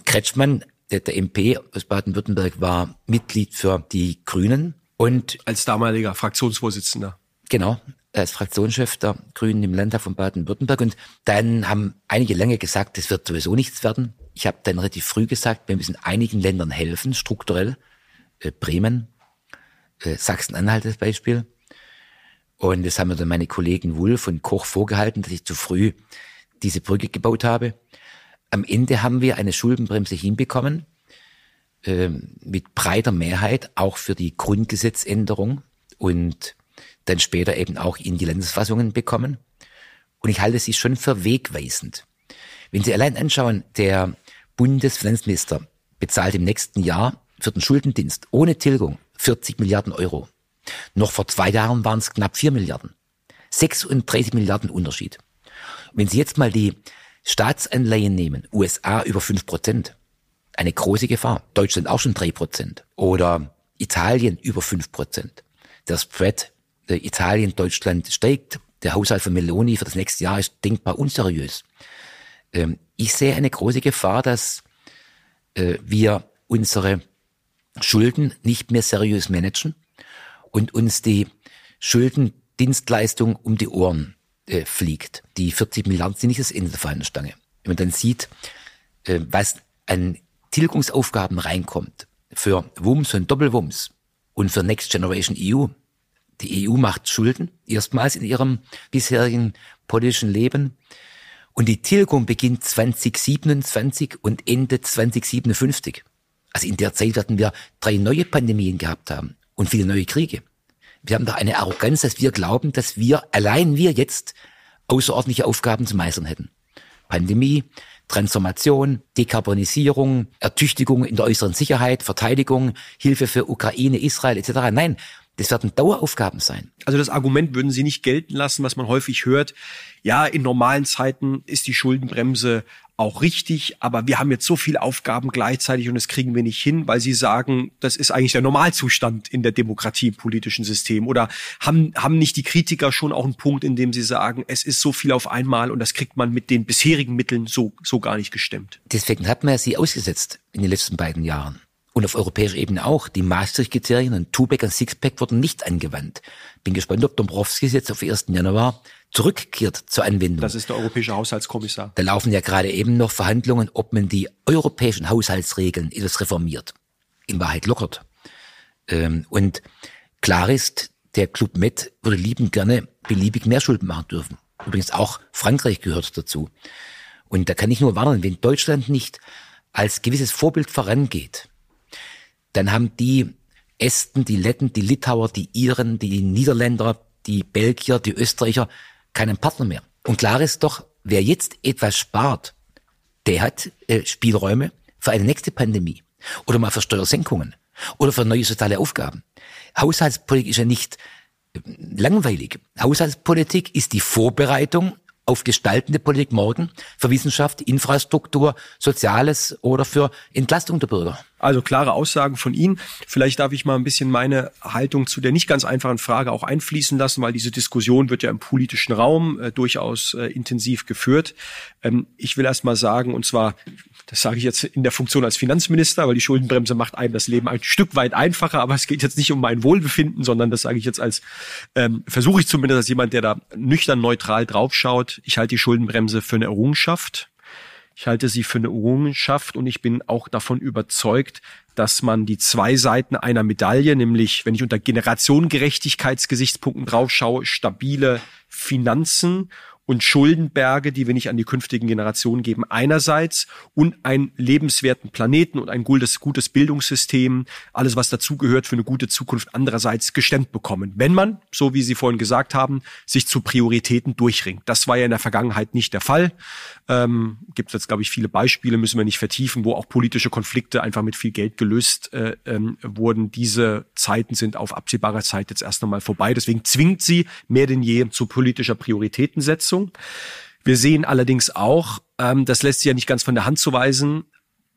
Kretschmann, der, der MP aus Baden-Württemberg, war Mitglied für die Grünen. Und als damaliger Fraktionsvorsitzender. Genau, als Fraktionschef der Grünen im Landtag von Baden-Württemberg. Und dann haben einige lange gesagt, das wird sowieso nichts werden. Ich habe dann relativ früh gesagt, wir müssen einigen Ländern helfen, strukturell. Äh, Bremen, äh, Sachsen-Anhalt als Beispiel. Und das haben mir dann meine Kollegen Wulf und Koch vorgehalten, dass ich zu früh diese Brücke gebaut habe. Am Ende haben wir eine Schuldenbremse hinbekommen, äh, mit breiter Mehrheit, auch für die Grundgesetzänderung. Und dann später eben auch in die Landesfassungen bekommen. Und ich halte sie schon für wegweisend. Wenn Sie allein anschauen, der Bundesfinanzminister bezahlt im nächsten Jahr für den Schuldendienst ohne Tilgung 40 Milliarden Euro. Noch vor zwei Jahren waren es knapp 4 Milliarden. 36 Milliarden Unterschied. Wenn Sie jetzt mal die Staatsanleihen nehmen, USA über 5 Prozent, eine große Gefahr. Deutschland auch schon 3 Prozent. Oder Italien über 5 Prozent. Der Spread Italien, Deutschland steigt. Der Haushalt von Meloni für das nächste Jahr ist denkbar unseriös. Ähm, ich sehe eine große Gefahr, dass äh, wir unsere Schulden nicht mehr seriös managen und uns die Schulden Dienstleistung um die Ohren äh, fliegt. Die 40 Milliarden sind nicht das Ende der Fahnenstange. Wenn man dann sieht, äh, was an Tilgungsaufgaben reinkommt für Wumms und Doppelwumms und für Next Generation EU. Die EU macht Schulden, erstmals in ihrem bisherigen politischen Leben. Und die Tilgung beginnt 2027 und endet 2057. Also in der Zeit werden wir drei neue Pandemien gehabt haben und viele neue Kriege. Wir haben doch eine Arroganz, dass wir glauben, dass wir, allein wir jetzt, außerordentliche Aufgaben zu meistern hätten. Pandemie, Transformation, Dekarbonisierung, Ertüchtigung in der äußeren Sicherheit, Verteidigung, Hilfe für Ukraine, Israel etc. Nein, das werden Daueraufgaben sein. Also das Argument würden Sie nicht gelten lassen, was man häufig hört. Ja, in normalen Zeiten ist die Schuldenbremse auch richtig, aber wir haben jetzt so viele Aufgaben gleichzeitig und das kriegen wir nicht hin, weil Sie sagen, das ist eigentlich der Normalzustand in der Demokratie im politischen System. Oder haben, haben nicht die Kritiker schon auch einen Punkt, in dem sie sagen, es ist so viel auf einmal und das kriegt man mit den bisherigen Mitteln so, so gar nicht gestemmt? Deswegen hat man ja sie ausgesetzt in den letzten beiden Jahren und auf europäischer Ebene auch. Die Maastricht-Kriterien und Tupac und Sixpack wurden nicht angewandt. Bin gespannt, ob Dombrovskis jetzt auf 1. Januar zurückkehrt zur Anwendung. Das ist der europäische Haushaltskommissar. Da laufen ja gerade eben noch Verhandlungen, ob man die europäischen Haushaltsregeln etwas reformiert. In Wahrheit lockert. Ähm, und klar ist, der Club Med würde liebend gerne beliebig mehr Schulden machen dürfen. Übrigens auch Frankreich gehört dazu. Und da kann ich nur warnen, wenn Deutschland nicht als gewisses Vorbild vorangeht, dann haben die Esten, die Letten, die Litauer, die Iren, die Niederländer, die Belgier, die Österreicher keinen Partner mehr. Und klar ist doch, wer jetzt etwas spart, der hat äh, Spielräume für eine nächste Pandemie oder mal für Steuersenkungen oder für neue soziale Aufgaben. Haushaltspolitik ist ja nicht äh, langweilig. Haushaltspolitik ist die Vorbereitung auf gestaltende Politik morgen für Wissenschaft, Infrastruktur, Soziales oder für Entlastung der Bürger. Also klare Aussagen von Ihnen. Vielleicht darf ich mal ein bisschen meine Haltung zu der nicht ganz einfachen Frage auch einfließen lassen, weil diese Diskussion wird ja im politischen Raum äh, durchaus äh, intensiv geführt. Ähm, ich will erst mal sagen, und zwar, das sage ich jetzt in der Funktion als Finanzminister, weil die Schuldenbremse macht einem das Leben ein Stück weit einfacher, aber es geht jetzt nicht um mein Wohlbefinden, sondern das sage ich jetzt als, ähm, versuche ich zumindest als jemand, der da nüchtern neutral draufschaut. Ich halte die Schuldenbremse für eine Errungenschaft. Ich halte sie für eine Errungenschaft und ich bin auch davon überzeugt, dass man die zwei Seiten einer Medaille, nämlich wenn ich unter Generationengerechtigkeitsgesichtspunkten draufschaue, stabile Finanzen und Schuldenberge, die wir nicht an die künftigen Generationen geben, einerseits und einen lebenswerten Planeten und ein gutes, gutes Bildungssystem, alles was dazugehört für eine gute Zukunft andererseits gestemmt bekommen. Wenn man, so wie Sie vorhin gesagt haben, sich zu Prioritäten durchringt. Das war ja in der Vergangenheit nicht der Fall. Ähm, Gibt es jetzt, glaube ich, viele Beispiele, müssen wir nicht vertiefen, wo auch politische Konflikte einfach mit viel Geld gelöst äh, ähm, wurden. Diese Zeiten sind auf absehbarer Zeit jetzt erst einmal vorbei. Deswegen zwingt sie mehr denn je zu politischer Prioritätensetzung. Umsetzung. Wir sehen allerdings auch, ähm, das lässt sich ja nicht ganz von der Hand zu weisen,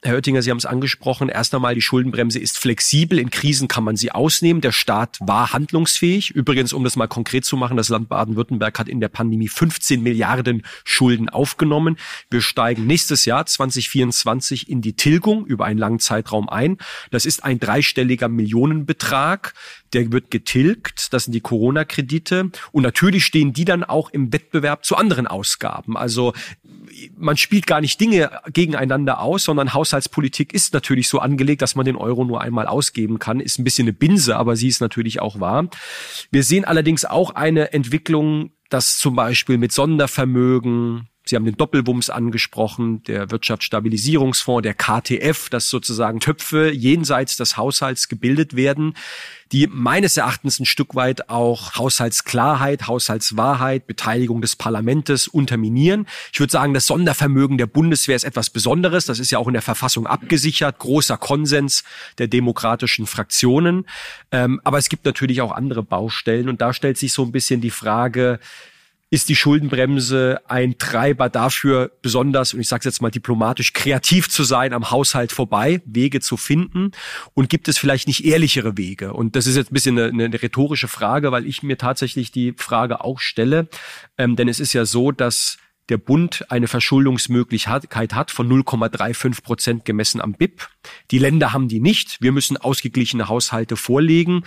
Herr Oettinger, Sie haben es angesprochen. Erst einmal, die Schuldenbremse ist flexibel. In Krisen kann man sie ausnehmen. Der Staat war handlungsfähig. Übrigens, um das mal konkret zu machen, das Land Baden-Württemberg hat in der Pandemie 15 Milliarden Schulden aufgenommen. Wir steigen nächstes Jahr 2024 in die Tilgung über einen langen Zeitraum ein. Das ist ein dreistelliger Millionenbetrag. Der wird getilgt. Das sind die Corona-Kredite. Und natürlich stehen die dann auch im Wettbewerb zu anderen Ausgaben. Also man spielt gar nicht Dinge gegeneinander aus, sondern Haushaltspolitik ist natürlich so angelegt, dass man den Euro nur einmal ausgeben kann. Ist ein bisschen eine Binse, aber sie ist natürlich auch wahr. Wir sehen allerdings auch eine Entwicklung, dass zum Beispiel mit Sondervermögen, Sie haben den Doppelwumms angesprochen, der Wirtschaftsstabilisierungsfonds, der KTF, dass sozusagen Töpfe jenseits des Haushalts gebildet werden, die meines Erachtens ein Stück weit auch Haushaltsklarheit, Haushaltswahrheit, Beteiligung des Parlamentes unterminieren. Ich würde sagen, das Sondervermögen der Bundeswehr ist etwas Besonderes. Das ist ja auch in der Verfassung abgesichert. Großer Konsens der demokratischen Fraktionen. Ähm, aber es gibt natürlich auch andere Baustellen. Und da stellt sich so ein bisschen die Frage, ist die Schuldenbremse ein Treiber dafür, besonders, und ich sage es jetzt mal diplomatisch, kreativ zu sein, am Haushalt vorbei, Wege zu finden? Und gibt es vielleicht nicht ehrlichere Wege? Und das ist jetzt ein bisschen eine, eine rhetorische Frage, weil ich mir tatsächlich die Frage auch stelle. Ähm, denn es ist ja so, dass der Bund eine Verschuldungsmöglichkeit hat von 0,35 Prozent gemessen am BIP. Die Länder haben die nicht. Wir müssen ausgeglichene Haushalte vorlegen.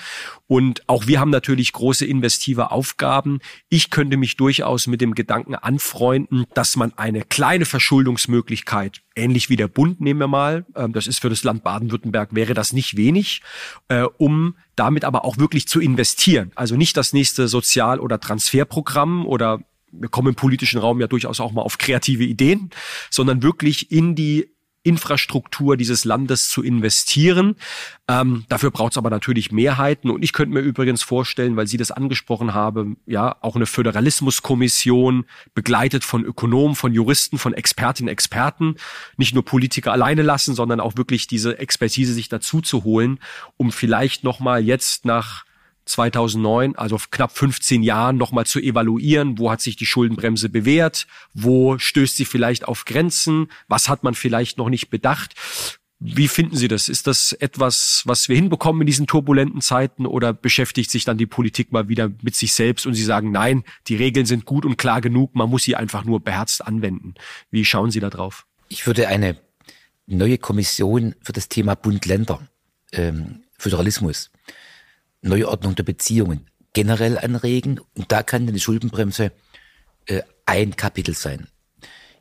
Und auch wir haben natürlich große investive Aufgaben. Ich könnte mich durchaus mit dem Gedanken anfreunden, dass man eine kleine Verschuldungsmöglichkeit, ähnlich wie der Bund nehmen wir mal, ähm, das ist für das Land Baden-Württemberg, wäre das nicht wenig, äh, um damit aber auch wirklich zu investieren. Also nicht das nächste Sozial- oder Transferprogramm oder wir kommen im politischen Raum ja durchaus auch mal auf kreative Ideen, sondern wirklich in die Infrastruktur dieses Landes zu investieren. Ähm, dafür braucht es aber natürlich Mehrheiten. Und ich könnte mir übrigens vorstellen, weil Sie das angesprochen haben, ja, auch eine Föderalismuskommission, begleitet von Ökonomen, von Juristen, von Expertinnen, Experten, nicht nur Politiker alleine lassen, sondern auch wirklich diese Expertise sich dazu zu holen, um vielleicht nochmal jetzt nach 2009, also knapp 15 Jahren, nochmal zu evaluieren, wo hat sich die Schuldenbremse bewährt, wo stößt sie vielleicht auf Grenzen, was hat man vielleicht noch nicht bedacht. Wie finden Sie das? Ist das etwas, was wir hinbekommen in diesen turbulenten Zeiten oder beschäftigt sich dann die Politik mal wieder mit sich selbst und Sie sagen, nein, die Regeln sind gut und klar genug, man muss sie einfach nur beherzt anwenden. Wie schauen Sie da drauf? Ich würde eine neue Kommission für das Thema Bund-Länder, ähm, Föderalismus, Neuordnung der Beziehungen generell anregen. Und da kann eine Schuldenbremse äh, ein Kapitel sein.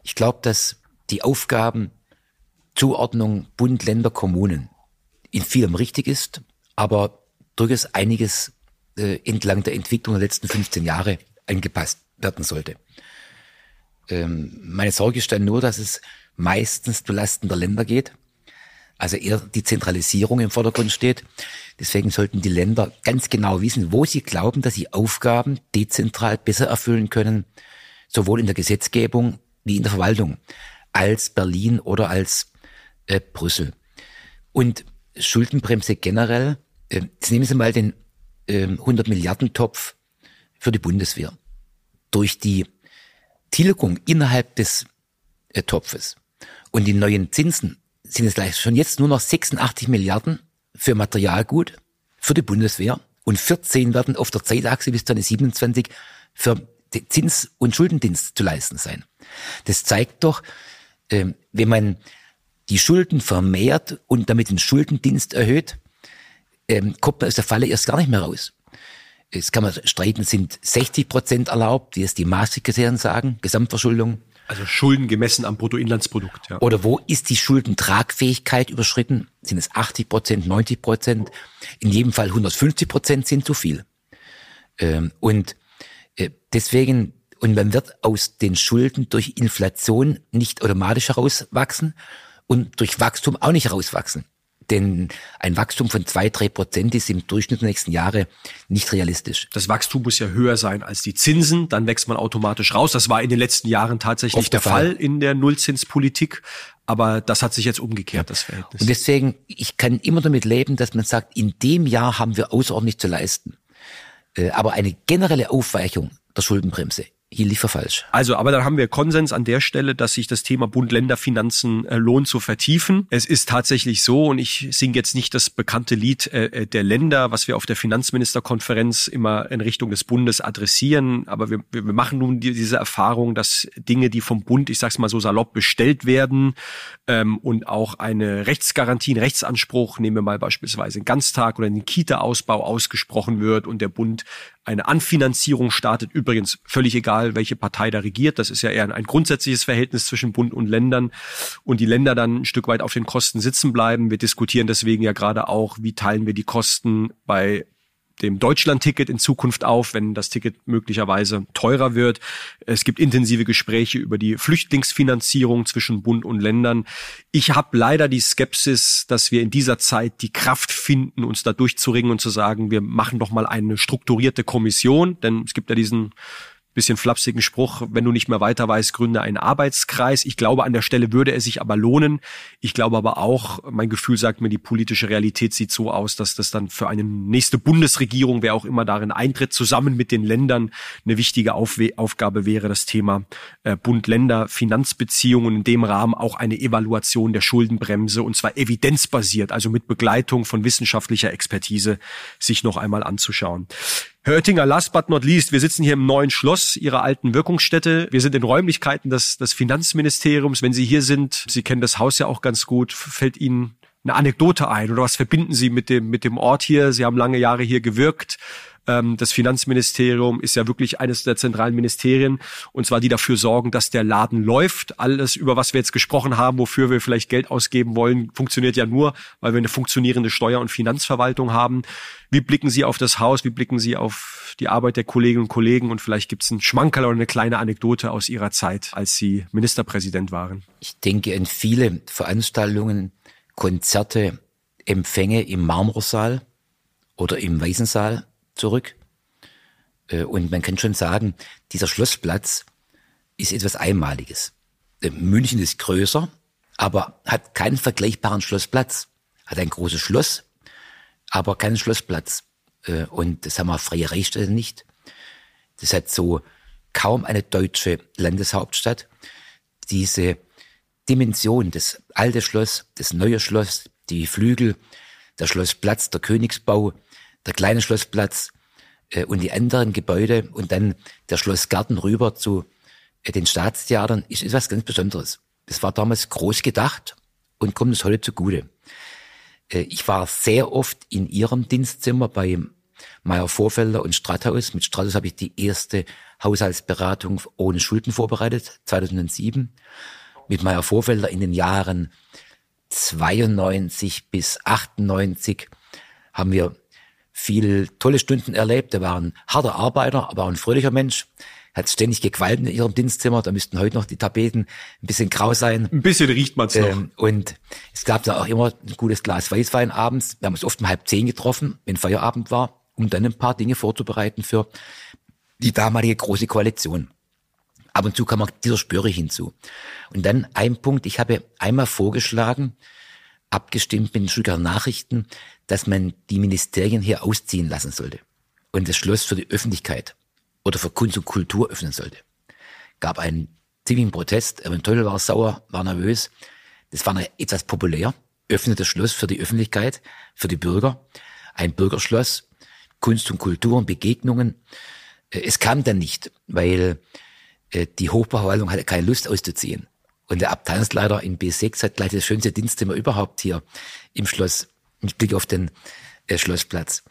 Ich glaube, dass die Aufgaben Zuordnung Bund, Länder, Kommunen in vielem richtig ist, aber durchaus einiges äh, entlang der Entwicklung der letzten 15 Jahre angepasst werden sollte. Ähm, meine Sorge ist dann nur, dass es meistens zulasten der Länder geht also eher die Zentralisierung im Vordergrund steht. Deswegen sollten die Länder ganz genau wissen, wo sie glauben, dass sie Aufgaben dezentral besser erfüllen können, sowohl in der Gesetzgebung wie in der Verwaltung, als Berlin oder als äh, Brüssel. Und Schuldenbremse generell, äh, jetzt nehmen Sie mal den äh, 100 Milliarden Topf für die Bundeswehr. Durch die Tilgung innerhalb des äh, Topfes und die neuen Zinsen sind es gleich schon jetzt nur noch 86 Milliarden für Materialgut für die Bundeswehr und 14 werden auf der Zeitachse bis 2027 für Zins- und Schuldendienst zu leisten sein. Das zeigt doch, ähm, wenn man die Schulden vermehrt und damit den Schuldendienst erhöht, ähm, kommt man aus der Falle erst gar nicht mehr raus. Es kann man streiten, sind 60 Prozent erlaubt, wie es die Maastricht-Kriterien sagen, Gesamtverschuldung. Also Schulden gemessen am Bruttoinlandsprodukt. Ja. Oder wo ist die Schuldentragfähigkeit überschritten? Sind es 80 Prozent, 90 Prozent? In jedem Fall 150 Prozent sind zu viel. Ähm, und äh, deswegen, und man wird aus den Schulden durch Inflation nicht automatisch herauswachsen und durch Wachstum auch nicht herauswachsen. Denn ein Wachstum von zwei, drei Prozent ist im Durchschnitt der nächsten Jahre nicht realistisch. Das Wachstum muss ja höher sein als die Zinsen, dann wächst man automatisch raus. Das war in den letzten Jahren tatsächlich der, der Fall. Fall in der Nullzinspolitik. Aber das hat sich jetzt umgekehrt, das Verhältnis. Und deswegen, ich kann immer damit leben, dass man sagt, in dem Jahr haben wir außerordentlich zu leisten. Äh, aber eine generelle Aufweichung der Schuldenbremse hier lief er falsch. Also, aber dann haben wir Konsens an der Stelle, dass sich das Thema Bund-Länder-Finanzen äh, lohnt zu vertiefen. Es ist tatsächlich so, und ich singe jetzt nicht das bekannte Lied äh, äh, der Länder, was wir auf der Finanzministerkonferenz immer in Richtung des Bundes adressieren, aber wir, wir machen nun die, diese Erfahrung, dass Dinge, die vom Bund, ich sag's mal so salopp, bestellt werden ähm, und auch eine Rechtsgarantie, ein Rechtsanspruch, nehmen wir mal beispielsweise einen Ganztag oder einen Kita-Ausbau ausgesprochen wird und der Bund eine Anfinanzierung startet, übrigens völlig egal, welche Partei da regiert. Das ist ja eher ein grundsätzliches Verhältnis zwischen Bund und Ländern und die Länder dann ein Stück weit auf den Kosten sitzen bleiben. Wir diskutieren deswegen ja gerade auch, wie teilen wir die Kosten bei dem Deutschland-Ticket in Zukunft auf, wenn das Ticket möglicherweise teurer wird. Es gibt intensive Gespräche über die Flüchtlingsfinanzierung zwischen Bund und Ländern. Ich habe leider die Skepsis, dass wir in dieser Zeit die Kraft finden, uns da durchzuringen und zu sagen, wir machen doch mal eine strukturierte Kommission, denn es gibt ja diesen bisschen flapsigen Spruch, wenn du nicht mehr weiter weißt, gründe einen Arbeitskreis. Ich glaube, an der Stelle würde er sich aber lohnen. Ich glaube aber auch, mein Gefühl sagt mir, die politische Realität sieht so aus, dass das dann für eine nächste Bundesregierung, wer auch immer darin eintritt, zusammen mit den Ländern eine wichtige Aufwe Aufgabe wäre, das Thema äh, Bund-Länder-Finanzbeziehungen in dem Rahmen auch eine Evaluation der Schuldenbremse und zwar evidenzbasiert, also mit Begleitung von wissenschaftlicher Expertise sich noch einmal anzuschauen. Herr Oettinger, last but not least, wir sitzen hier im neuen Schloss Ihrer alten Wirkungsstätte. Wir sind in Räumlichkeiten des, des Finanzministeriums. Wenn Sie hier sind, Sie kennen das Haus ja auch ganz gut, fällt Ihnen eine Anekdote ein oder was verbinden Sie mit dem, mit dem Ort hier? Sie haben lange Jahre hier gewirkt. Ähm, das Finanzministerium ist ja wirklich eines der zentralen Ministerien und zwar die dafür sorgen, dass der Laden läuft. Alles, über was wir jetzt gesprochen haben, wofür wir vielleicht Geld ausgeben wollen, funktioniert ja nur, weil wir eine funktionierende Steuer- und Finanzverwaltung haben. Wie blicken Sie auf das Haus? Wie blicken Sie auf die Arbeit der Kolleginnen und Kollegen? Und vielleicht gibt es einen Schmankerl oder eine kleine Anekdote aus Ihrer Zeit, als Sie Ministerpräsident waren. Ich denke an viele Veranstaltungen, Konzerte, Empfänge im Marmorsaal oder im Weißensaal zurück. Äh, und man kann schon sagen, dieser Schlossplatz ist etwas Einmaliges. Äh, München ist größer, aber hat keinen vergleichbaren Schlossplatz. Hat ein großes Schloss, aber keinen Schlossplatz. Äh, und das haben wir freie Reichsstädte nicht. Das hat so kaum eine deutsche Landeshauptstadt. Diese Dimension, das alte Schloss, das neue Schloss, die Flügel, der Schlossplatz, der Königsbau, der kleine Schlossplatz äh, und die anderen Gebäude und dann der Schlossgarten rüber zu äh, den Staatstheatern ist etwas ganz Besonderes. Das war damals groß gedacht und kommt es heute zugute. Äh, ich war sehr oft in ihrem Dienstzimmer bei Meyer Vorfelder und Strathaus. Mit Strathaus habe ich die erste Haushaltsberatung ohne Schulden vorbereitet, 2007. Mit Meyer Vorfelder in den Jahren 92 bis 98 haben wir viel tolle Stunden erlebt. Er war ein harter Arbeiter, aber auch ein fröhlicher Mensch. Hat ständig gequalmt in ihrem Dienstzimmer. Da müssten heute noch die Tapeten ein bisschen grau sein. Ein bisschen riecht man's noch. Ähm, und es gab da auch immer ein gutes Glas Weißwein abends. Wir haben uns oft um halb zehn getroffen, wenn Feierabend war, um dann ein paar Dinge vorzubereiten für die damalige große Koalition. Ab und zu kam auch dieser Spöre hinzu. Und dann ein Punkt, ich habe einmal vorgeschlagen, abgestimmt mit den Stuttgarter Nachrichten, dass man die Ministerien hier ausziehen lassen sollte und das Schloss für die Öffentlichkeit oder für Kunst und Kultur öffnen sollte. Gab einen ziemlichen Protest, Erwin Teufel war sauer, war nervös. Das war etwas populär. Öffnet das Schloss für die Öffentlichkeit, für die Bürger. Ein Bürgerschloss, Kunst und Kultur und Begegnungen. Äh, es kam dann nicht, weil die Hochbauverwaltung hatte keine Lust auszuziehen. Und der Abteilungsleiter in B6 hat gleich das schönste Dienstzimmer überhaupt hier im Schloss mit Blick auf den äh, Schlossplatz.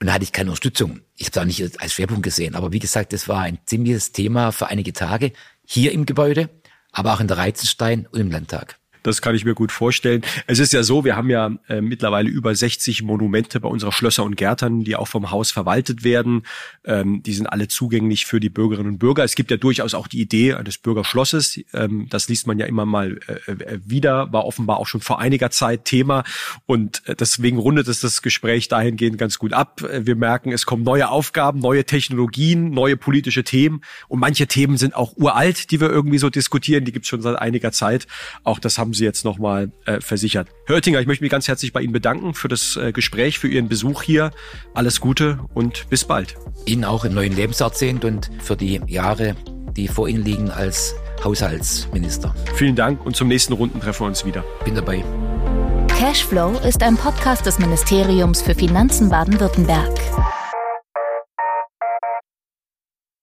Und da hatte ich keine Unterstützung. Ich habe es auch nicht als Schwerpunkt gesehen. Aber wie gesagt, das war ein ziemliches Thema für einige Tage hier im Gebäude, aber auch in der Reizenstein und im Landtag. Das kann ich mir gut vorstellen. Es ist ja so, wir haben ja äh, mittlerweile über 60 Monumente bei unserer Schlösser und Gärtern, die auch vom Haus verwaltet werden. Ähm, die sind alle zugänglich für die Bürgerinnen und Bürger. Es gibt ja durchaus auch die Idee eines Bürgerschlosses. Ähm, das liest man ja immer mal äh, äh wieder, war offenbar auch schon vor einiger Zeit Thema. Und äh, deswegen rundet es das Gespräch dahingehend ganz gut ab. Äh, wir merken, es kommen neue Aufgaben, neue Technologien, neue politische Themen. Und manche Themen sind auch uralt, die wir irgendwie so diskutieren. Die gibt es schon seit einiger Zeit. Auch das haben Sie jetzt nochmal äh, versichert. Herr Oettinger, ich möchte mich ganz herzlich bei Ihnen bedanken für das äh, Gespräch, für Ihren Besuch hier. Alles Gute und bis bald. Ihnen auch im neuen Lebensjahrzehnt und für die Jahre, die vor Ihnen liegen als Haushaltsminister. Vielen Dank und zum nächsten Runden treffen wir uns wieder. Bin dabei. Cashflow ist ein Podcast des Ministeriums für Finanzen Baden-Württemberg.